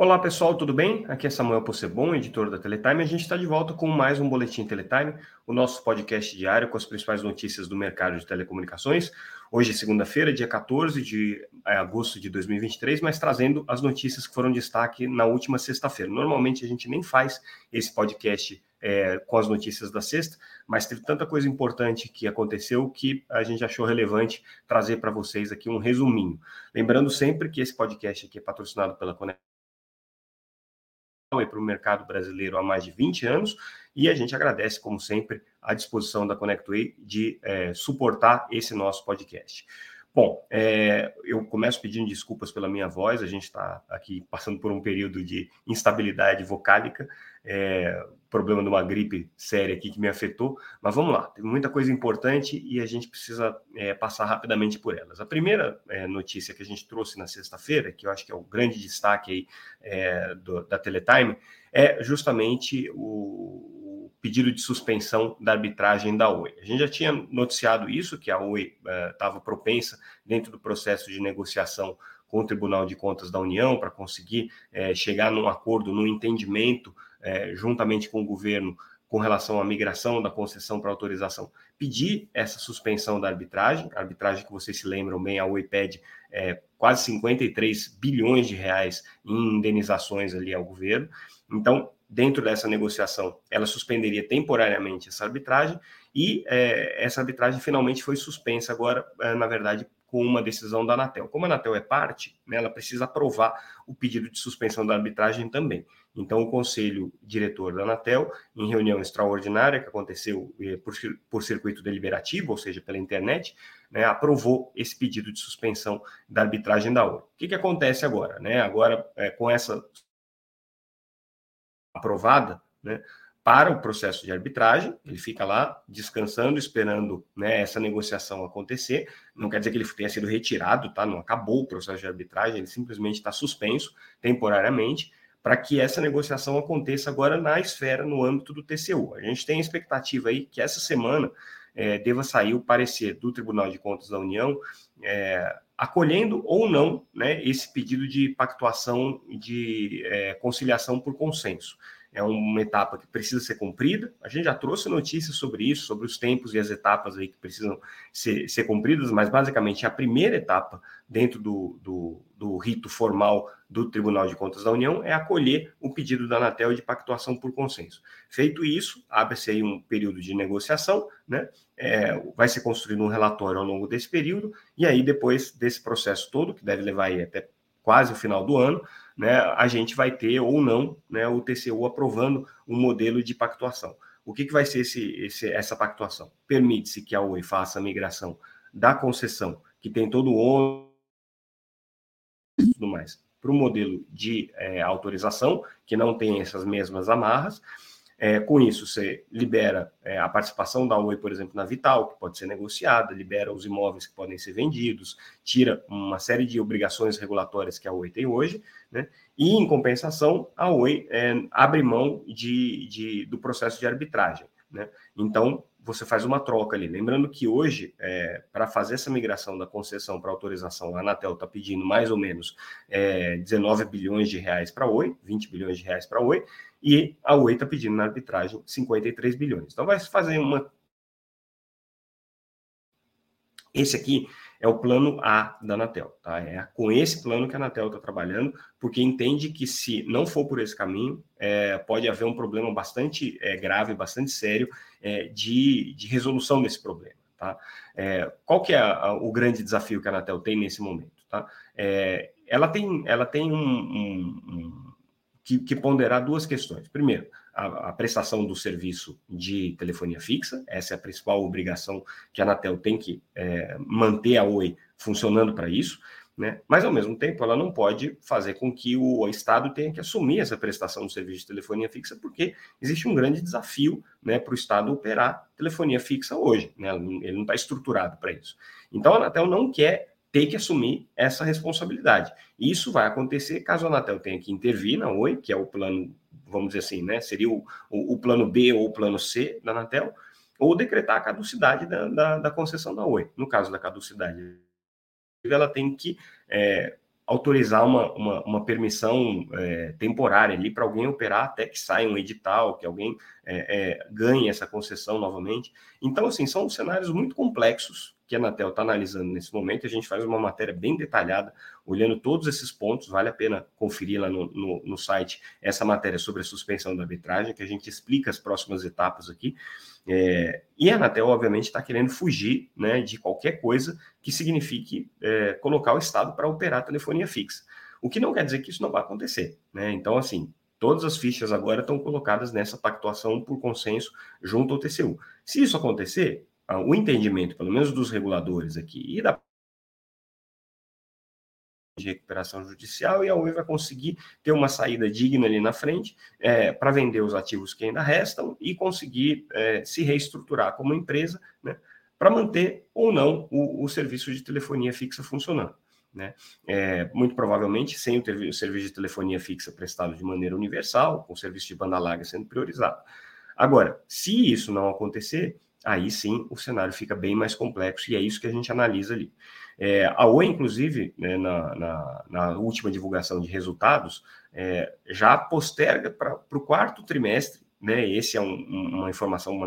Olá pessoal, tudo bem? Aqui é Samuel Possebon, editor da Teletime. A gente está de volta com mais um Boletim Teletime, o nosso podcast diário com as principais notícias do mercado de telecomunicações. Hoje é segunda-feira, dia 14 de é, agosto de 2023, mas trazendo as notícias que foram destaque na última sexta-feira. Normalmente a gente nem faz esse podcast é, com as notícias da sexta, mas teve tanta coisa importante que aconteceu que a gente achou relevante trazer para vocês aqui um resuminho. Lembrando sempre que esse podcast aqui é patrocinado pela Conect para o mercado brasileiro há mais de 20 anos e a gente agradece, como sempre, a disposição da ConnectWay de é, suportar esse nosso podcast. Bom, é, eu começo pedindo desculpas pela minha voz, a gente está aqui passando por um período de instabilidade vocálica, é, problema de uma gripe séria aqui que me afetou, mas vamos lá, tem muita coisa importante e a gente precisa é, passar rapidamente por elas. A primeira é, notícia que a gente trouxe na sexta-feira, que eu acho que é o grande destaque aí é, do, da Teletime, é justamente o, pedido de suspensão da arbitragem da Oi. A gente já tinha noticiado isso, que a Oi estava uh, propensa, dentro do processo de negociação com o Tribunal de Contas da União, para conseguir uh, chegar num acordo, num entendimento, uh, juntamente com o governo, com relação à migração da concessão para autorização, pedir essa suspensão da arbitragem, a arbitragem que vocês se lembram bem, a Oi pede é, quase 53 bilhões de reais em indenizações ali ao governo. Então, dentro dessa negociação, ela suspenderia temporariamente essa arbitragem e é, essa arbitragem finalmente foi suspensa agora, é, na verdade, com uma decisão da Anatel. Como a Anatel é parte, né, ela precisa aprovar o pedido de suspensão da arbitragem também. Então, o conselho diretor da Anatel, em reunião extraordinária que aconteceu é, por, por circuito deliberativo, ou seja, pela internet, né, aprovou esse pedido de suspensão da arbitragem da ONU. O que, que acontece agora? Né? Agora, é, com essa aprovada, né, para o processo de arbitragem, ele fica lá descansando, esperando né, essa negociação acontecer. Não quer dizer que ele tenha sido retirado, tá? Não acabou o processo de arbitragem, ele simplesmente está suspenso temporariamente para que essa negociação aconteça agora na esfera, no âmbito do TCU. A gente tem a expectativa aí que essa semana é, deva sair o parecer do Tribunal de Contas da União é, acolhendo ou não né, esse pedido de pactuação de é, conciliação por consenso. É uma etapa que precisa ser cumprida. A gente já trouxe notícias sobre isso, sobre os tempos e as etapas aí que precisam ser, ser cumpridas, mas basicamente a primeira etapa dentro do, do, do rito formal do Tribunal de Contas da União é acolher o pedido da Anatel de pactuação por consenso. Feito isso, abre-se aí um período de negociação, né? É, vai ser construído um relatório ao longo desse período, e aí depois desse processo todo, que deve levar aí até quase o final do ano, né, a gente vai ter ou não né, o TCU aprovando um modelo de pactuação. O que, que vai ser esse, esse, essa pactuação? Permite-se que a Oi faça a migração da concessão, que tem todo o e tudo mais, para o modelo de é, autorização, que não tem essas mesmas amarras, é, com isso, você libera é, a participação da Oi, por exemplo, na Vital, que pode ser negociada, libera os imóveis que podem ser vendidos, tira uma série de obrigações regulatórias que a Oi tem hoje, né? e, em compensação, a Oi é, abre mão de, de, do processo de arbitragem. Né? Então, você faz uma troca ali. Lembrando que hoje, é, para fazer essa migração da concessão para autorização, a Anatel está pedindo mais ou menos é, 19 bilhões de reais para a Oi, 20 bilhões de reais para Oi, e a Oi está pedindo na arbitragem 53 bilhões. Então vai fazer uma. Esse aqui é o plano A da Anatel, tá? É com esse plano que a Anatel está trabalhando, porque entende que se não for por esse caminho, é, pode haver um problema bastante é, grave, bastante sério é, de, de resolução desse problema, tá? É, qual que é a, o grande desafio que a Anatel tem nesse momento, tá? É, ela tem, ela tem um, um, um que, que ponderar duas questões. Primeiro, a, a, prestação do serviço de telefonia fixa, essa é a principal obrigação que a Anatel tem que é, manter a Oi funcionando para isso, né? mas ao mesmo tempo ela não pode fazer com que o Estado tenha que assumir essa prestação do serviço de telefonia fixa, porque existe um grande desafio né, para o Estado operar telefonia fixa hoje, né? ele não está estruturado para isso. Então a Anatel não quer ter que assumir essa responsabilidade. E isso vai acontecer caso a Anatel tenha que intervir na Oi, que é o plano, vamos dizer assim, né? Seria o, o, o plano B ou o plano C da Anatel, ou decretar a caducidade da, da, da, concessão da Oi. No caso da caducidade, ela tem que é, autorizar uma, uma, uma permissão é, temporária ali para alguém operar até que saia um edital, que alguém é, é, ganhe essa concessão novamente. Então, assim, são cenários muito complexos que a Anatel está analisando nesse momento. A gente faz uma matéria bem detalhada, olhando todos esses pontos. Vale a pena conferir lá no, no, no site essa matéria sobre a suspensão da arbitragem, que a gente explica as próximas etapas aqui. É, e a Anatel, obviamente, está querendo fugir né, de qualquer coisa que signifique é, colocar o Estado para operar a telefonia fixa. O que não quer dizer que isso não vai acontecer. Né? Então, assim, todas as fichas agora estão colocadas nessa pactuação por consenso junto ao TCU. Se isso acontecer, o entendimento, pelo menos dos reguladores aqui, e da de recuperação judicial e a Oi vai conseguir ter uma saída digna ali na frente é, para vender os ativos que ainda restam e conseguir é, se reestruturar como empresa né, para manter ou não o, o, serviço de telefonia fixa funcionando. Né? É, muito provavelmente sem o, o serviço de telefonia fixa prestado de maneira universal, com o serviço de banda larga sendo priorizado. Agora, se isso não acontecer, aí sim o cenário fica bem mais complexo e é isso que a gente analisa ali. É, a Oi, inclusive, né, na, na, na, última divulgação de resultados, é, já posterga para o quarto trimestre, né, esse é um, uma informação, uma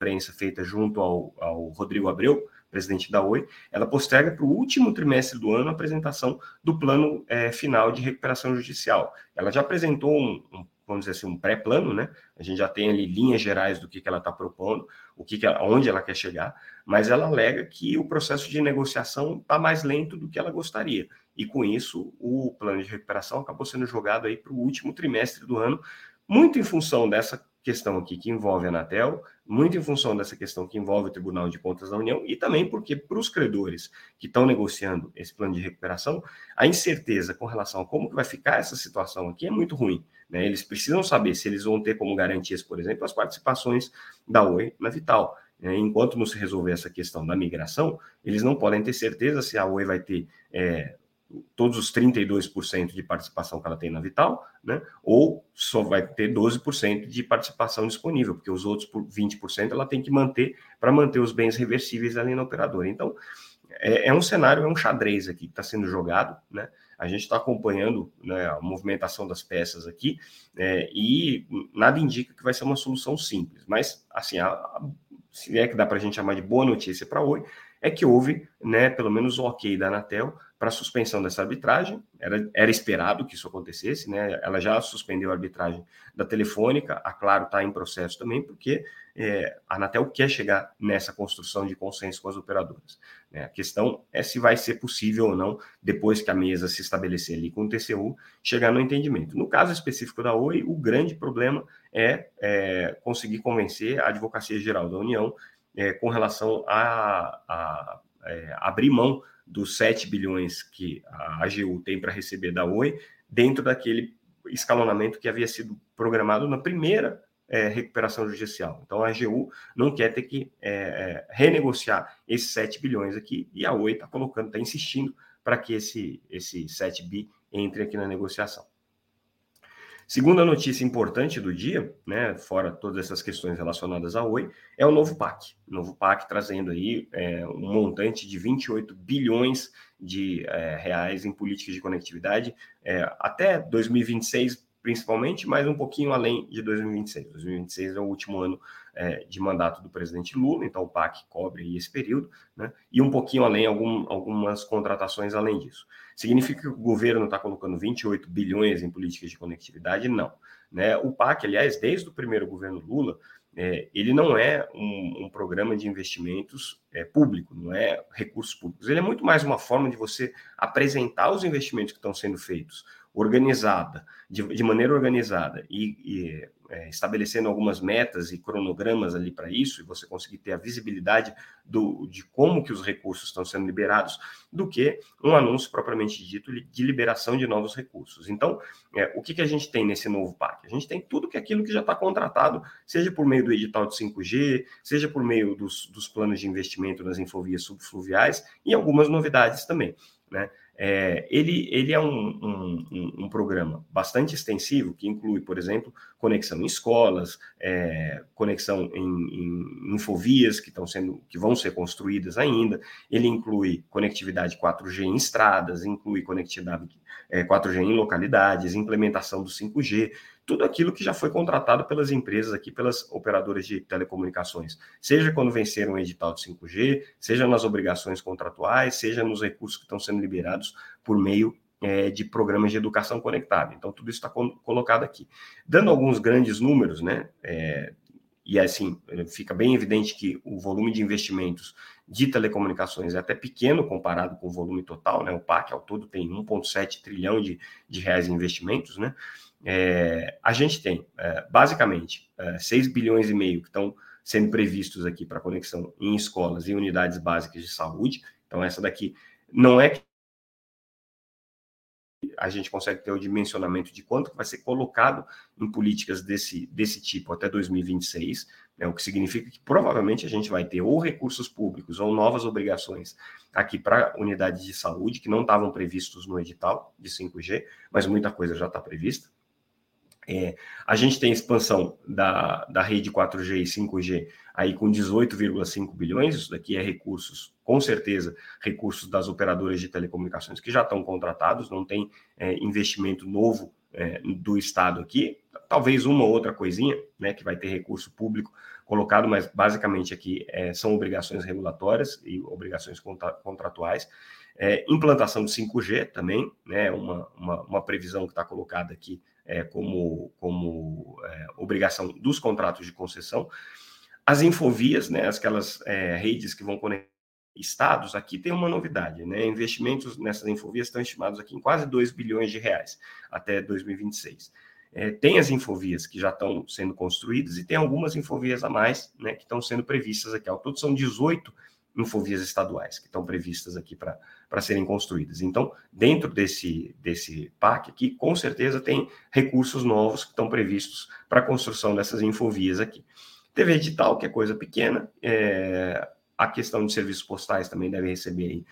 notícia feita junto ao, ao Rodrigo Abreu, presidente da Oi, ela posterga para o último trimestre do ano a apresentação do plano é, final de recuperação judicial. Ela já apresentou um, um vamos dizer assim, um pré-plano, né? A gente já tem ali linhas gerais do que, que ela está propondo, o que, que ela, onde ela quer chegar, mas ela alega que o processo de negociação está mais lento do que ela gostaria. E com isso, o plano de recuperação acabou sendo jogado aí para o último trimestre do ano, muito em função dessa questão aqui que envolve a Anatel, muito em função dessa questão que envolve o Tribunal de Contas da União e também porque para os credores que estão negociando esse plano de recuperação, a incerteza com relação a como que vai ficar essa situação aqui é muito ruim. Né? Eles precisam saber se eles vão ter como garantias, por exemplo, as participações da Oi na Vital. Né? Enquanto não se resolver essa questão da migração, eles não podem ter certeza se a Oi vai ter é, todos os 32% de participação que ela tem na Vital, né? Ou só vai ter 12% de participação disponível, porque os outros 20% ela tem que manter para manter os bens reversíveis ali na operadora. Então, é, é um cenário, é um xadrez aqui que está sendo jogado, né? A gente está acompanhando né, a movimentação das peças aqui é, e nada indica que vai ser uma solução simples. Mas, assim, a, a, se é que dá para a gente chamar de boa notícia para hoje, é que houve, né, pelo menos o ok da Anatel para suspensão dessa arbitragem. Era, era esperado que isso acontecesse, né? Ela já suspendeu a arbitragem da Telefônica, a Claro está em processo também, porque é, a Anatel quer chegar nessa construção de consenso com as operadoras. Né? A questão é se vai ser possível ou não, depois que a mesa se estabelecer ali com o TCU, chegar no entendimento. No caso específico da Oi, o grande problema é, é conseguir convencer a Advocacia Geral da União é, com relação a, a é, abrir mão dos 7 bilhões que a AGU tem para receber da Oi, dentro daquele escalonamento que havia sido programado na primeira é, recuperação judicial. Então a AGU não quer ter que é, é, renegociar esses 7 bilhões aqui, e a Oi está colocando, está insistindo para que esse, esse 7 bi entre aqui na negociação. Segunda notícia importante do dia, né, fora todas essas questões relacionadas à Oi, é o novo PAC. O novo PAC trazendo aí é, um montante de 28 bilhões de é, reais em políticas de conectividade é, até 2026 principalmente, mas um pouquinho além de 2026. 2026 é o último ano é, de mandato do presidente Lula, então o PAC cobre esse período, né? e um pouquinho além, algum, algumas contratações além disso. Significa que o governo está colocando 28 bilhões em políticas de conectividade? Não. Né? O PAC, aliás, desde o primeiro governo Lula, é, ele não é um, um programa de investimentos é, público, não é recursos públicos. Ele é muito mais uma forma de você apresentar os investimentos que estão sendo feitos, organizada, de, de maneira organizada e, e é, estabelecendo algumas metas e cronogramas ali para isso, e você conseguir ter a visibilidade do, de como que os recursos estão sendo liberados, do que um anúncio propriamente dito de liberação de novos recursos. Então, é, o que, que a gente tem nesse novo PAC? A gente tem tudo que aquilo que já está contratado, seja por meio do edital de 5G, seja por meio dos, dos planos de investimento nas infovias subfluviais e algumas novidades também. Né? É, ele, ele é um, um, um, programa bastante extensivo, que inclui, por exemplo, conexão em escolas, é, conexão em, em, infovias que, estão sendo, que vão ser construídas ainda, ele inclui conectividade 4G em estradas, inclui conectividade é, 4G em localidades, implementação do 5G, tudo aquilo que já foi contratado pelas empresas aqui, pelas operadoras de telecomunicações, seja quando venceram o edital de 5G, seja nas obrigações contratuais, seja nos recursos que estão sendo liberados por meio é, de programas de educação conectada. Então, tudo isso está colocado aqui. Dando alguns grandes números, né? É, e assim, fica bem evidente que o volume de investimentos de telecomunicações é até pequeno comparado com o volume total, né? O PAC ao todo tem 1,7 trilhão de, de reais em investimentos, né? É, a gente tem, é, basicamente, é, 6 bilhões e meio que estão sendo previstos aqui para conexão em escolas e unidades básicas de saúde. Então, essa daqui não é que a gente consegue ter o dimensionamento de quanto vai ser colocado em políticas desse, desse tipo até 2026, né, o que significa que provavelmente a gente vai ter ou recursos públicos ou novas obrigações aqui para unidades de saúde que não estavam previstos no edital de 5G, mas muita coisa já está prevista. É, a gente tem expansão da, da rede 4G e 5G aí com 18,5 bilhões, isso daqui é recursos, com certeza, recursos das operadoras de telecomunicações que já estão contratados, não tem é, investimento novo é, do Estado aqui, talvez uma ou outra coisinha, né, que vai ter recurso público colocado, mas basicamente aqui é, são obrigações regulatórias e obrigações contra, contratuais. É, implantação de 5G também, né, uma, uma, uma previsão que está colocada aqui é, como, como é, obrigação dos contratos de concessão. As infovias, né, aquelas é, redes que vão conectar estados, aqui tem uma novidade, né? Investimentos nessas infovias estão estimados aqui em quase 2 bilhões de reais até 2026. É, tem as infovias que já estão sendo construídas e tem algumas infovias a mais, né, que estão sendo previstas aqui. Ao todo são 18 infovias estaduais que estão previstas aqui para serem construídas. Então, dentro desse, desse PAC aqui, com certeza tem recursos novos que estão previstos para a construção dessas infovias aqui. TV digital, que é coisa pequena, é, a questão de serviços postais também deve receber aí.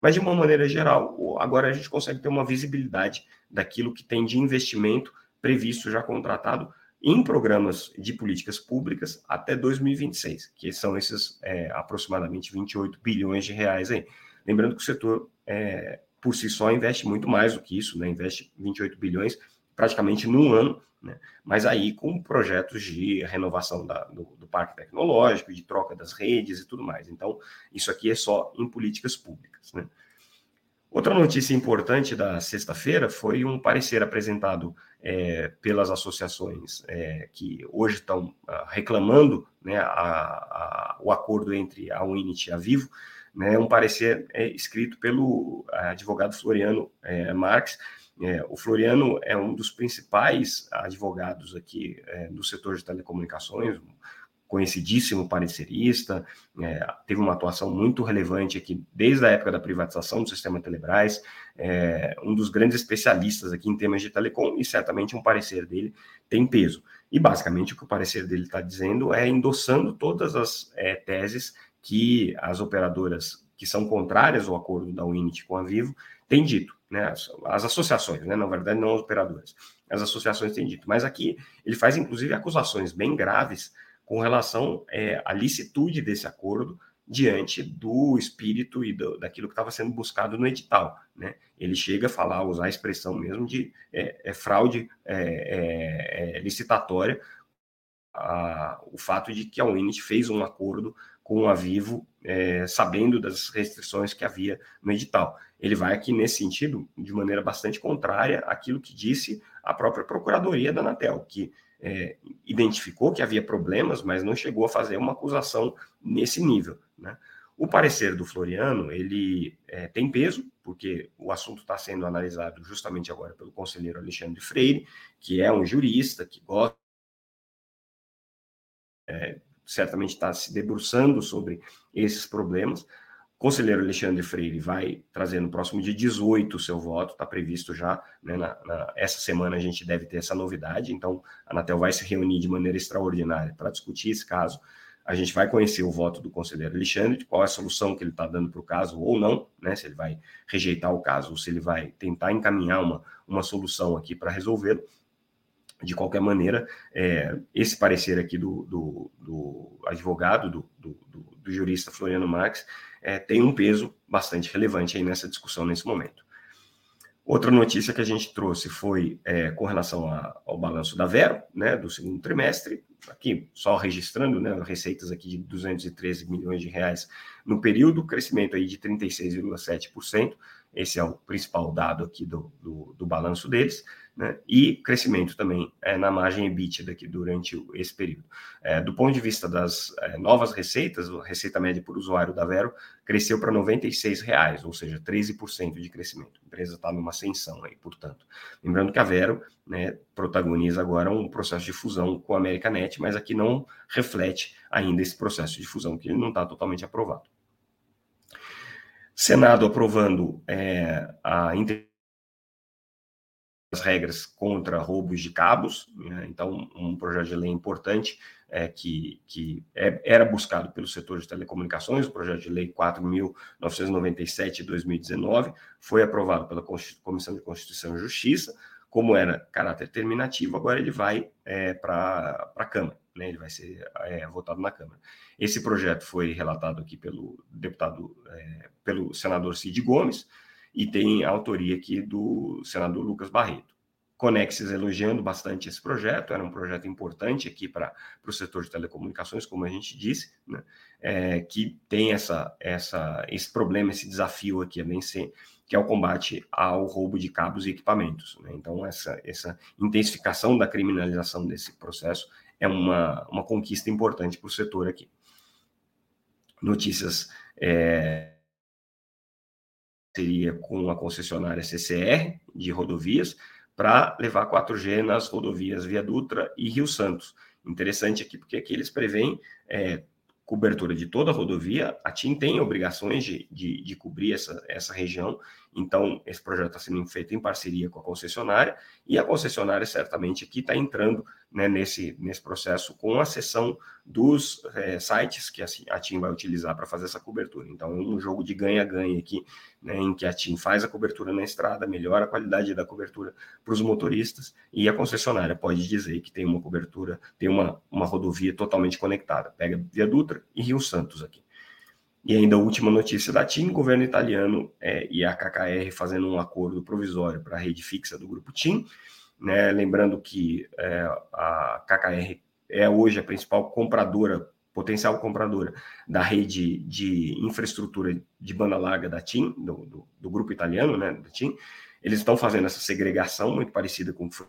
Mas, de uma maneira geral, agora a gente consegue ter uma visibilidade daquilo que tem de investimento previsto, já contratado, em programas de políticas públicas até 2026, que são esses é, aproximadamente 28 bilhões de reais aí. Lembrando que o setor, é, por si só, investe muito mais do que isso, né? investe 28 bilhões praticamente num ano, né? mas aí com projetos de renovação da, do, do parque tecnológico, de troca das redes e tudo mais. Então, isso aqui é só em políticas públicas. Né? Outra notícia importante da sexta-feira foi um parecer apresentado é, pelas associações é, que hoje estão uh, reclamando né, a, a, o acordo entre a Unity e a Vivo, né, um parecer é, escrito pelo advogado Floriano é, Marques. É, o Floriano é um dos principais advogados aqui é, do setor de telecomunicações, conhecidíssimo parecerista, é, teve uma atuação muito relevante aqui desde a época da privatização do sistema Telebrás, é, um dos grandes especialistas aqui em temas de telecom e certamente um parecer dele tem peso. E basicamente o que o parecer dele está dizendo é endossando todas as é, teses que as operadoras que são contrárias ao acordo da Unity com a Vivo têm dito, né? As, as associações, né? Na verdade, não as operadoras. As associações têm dito. Mas aqui ele faz, inclusive, acusações bem graves com relação é, à licitude desse acordo diante do espírito e do, daquilo que estava sendo buscado no edital. Né? Ele chega a falar, usar a expressão mesmo de é, é fraude é, é, é, licitatória, a, o fato de que a Unity fez um acordo com a Vivo, sabendo das restrições que havia no edital. Ele vai aqui nesse sentido de maneira bastante contrária àquilo que disse a própria Procuradoria da Anatel, que é, identificou que havia problemas, mas não chegou a fazer uma acusação nesse nível. Né? O parecer do Floriano ele é, tem peso, porque o assunto está sendo analisado justamente agora pelo conselheiro Alexandre Freire, que é um jurista que gosta, é, certamente está se debruçando sobre esses problemas, conselheiro Alexandre Freire vai trazer no próximo dia 18 o seu voto, está previsto já, né, na, na, essa semana a gente deve ter essa novidade, então a Anatel vai se reunir de maneira extraordinária para discutir esse caso a gente vai conhecer o voto do conselheiro Alexandre, qual é a solução que ele está dando para o caso ou não, né? Se ele vai rejeitar o caso ou se ele vai tentar encaminhar uma, uma solução aqui para resolvê-lo. De qualquer maneira, é, esse parecer aqui do, do, do advogado, do, do, do, jurista Floriano Marx, é, tem um peso bastante relevante aí nessa discussão nesse momento. Outra notícia que a gente trouxe foi é, com relação a, ao balanço da Vero, né, do segundo trimestre, aqui só registrando, né, receitas aqui de 213 milhões de reais no período, crescimento aí de 36,7%, esse é o principal dado aqui do, do, do balanço deles, né? e crescimento também é, na margem EBITDA aqui durante esse período. É, do ponto de vista das é, novas receitas, a receita média por usuário da Vero cresceu para R$ 96,00, ou seja, 13% de crescimento. A empresa está numa ascensão aí, portanto. Lembrando que a Vero né, protagoniza agora um processo de fusão com a Americanet, mas aqui não reflete ainda esse processo de fusão, que não está totalmente aprovado. Senado aprovando é, a as regras contra roubos de cabos, né? então um projeto de lei importante é, que, que é, era buscado pelo setor de telecomunicações, o projeto de lei 4.997 de 2019, foi aprovado pela Comissão de Constituição e Justiça, como era caráter terminativo, agora ele vai é, para a Câmara, né? ele vai ser é, votado na Câmara. Esse projeto foi relatado aqui pelo deputado, é, pelo senador Cid Gomes, e tem autoria aqui do senador Lucas Barreto. Conexes elogiando bastante esse projeto, era um projeto importante aqui para o setor de telecomunicações, como a gente disse, né? é, que tem essa, essa, esse problema, esse desafio aqui a vencer, que é o combate ao roubo de cabos e equipamentos. Né? Então, essa, essa intensificação da criminalização desse processo é uma, uma conquista importante para o setor aqui. Notícias é, seria com a concessionária CCR de rodovias para levar 4G nas rodovias Via Dutra e Rio Santos. Interessante aqui, porque aqui eles preveem é, cobertura de toda a rodovia, a TIM tem obrigações de, de, de, cobrir essa, essa região, então esse projeto está sendo feito em parceria com a concessionária, e a concessionária certamente aqui está entrando né, nesse, nesse processo com a sessão dos é, sites que a, TIM vai utilizar para fazer essa cobertura. Então é um jogo de ganha-ganha aqui, né, em que a TIM faz a cobertura na estrada, melhora a qualidade da cobertura para os motoristas, e a concessionária pode dizer que tem uma cobertura, tem uma, uma rodovia totalmente conectada. Pega Via Dutra e Rio Santos aqui. E ainda a última notícia da TIM, governo italiano é, e a KKR fazendo um acordo provisório para a rede fixa do grupo TIM. Né? Lembrando que é, a KKR é hoje a principal compradora, potencial compradora da rede de infraestrutura de banda larga da TIM, do, do, do grupo italiano, né, da TIM. Eles estão fazendo essa segregação muito parecida com o que foi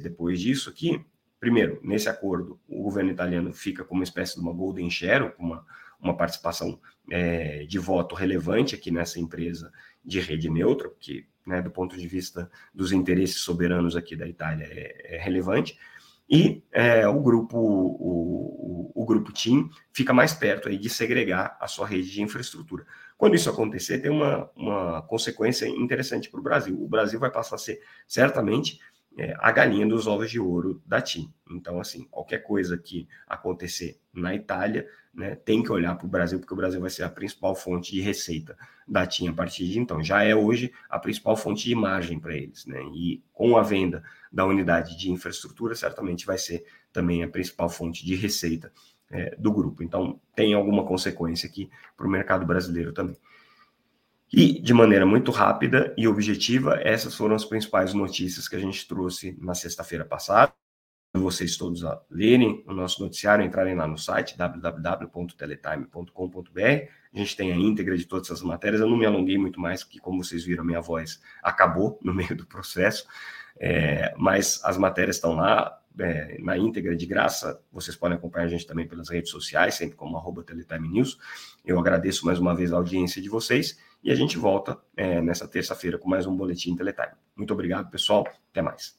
depois disso aqui, Primeiro, nesse acordo, o governo italiano fica com uma espécie de uma golden share, uma, uma participação é, de voto relevante aqui nessa empresa de rede neutra, que, né, do ponto de vista dos interesses soberanos aqui da Itália, é, é relevante. E é, o grupo o, o, o, grupo TIM fica mais perto aí de segregar a sua rede de infraestrutura. Quando isso acontecer, tem uma, uma consequência interessante para o Brasil. O Brasil vai passar a ser certamente é, a galinha dos ovos de ouro da TIM. Então, assim, qualquer coisa que acontecer na Itália, né, tem que olhar para o Brasil, porque o Brasil vai ser a principal fonte de receita da TIM a partir de então. Já é hoje a principal fonte de margem para eles, né? E com a venda da unidade de infraestrutura, certamente vai ser também a principal fonte de receita é, do grupo. Então, tem alguma consequência aqui para o mercado brasileiro também. E, de maneira muito rápida e objetiva, essas foram as principais notícias que a gente trouxe na sexta-feira passada. Vocês todos a lerem o nosso noticiário, entrarem lá no site www.teletime.com.br. A gente tem a íntegra de todas essas matérias. Eu não me alonguei muito mais, porque, como vocês viram, minha voz acabou no meio do processo. É, mas as matérias estão lá é, na íntegra, de graça. Vocês podem acompanhar a gente também pelas redes sociais, sempre como arroba Teletime News. Eu agradeço mais uma vez a audiência de vocês e a gente volta é, nessa terça-feira com mais um Boletim Teletime. Muito obrigado, pessoal. Até mais.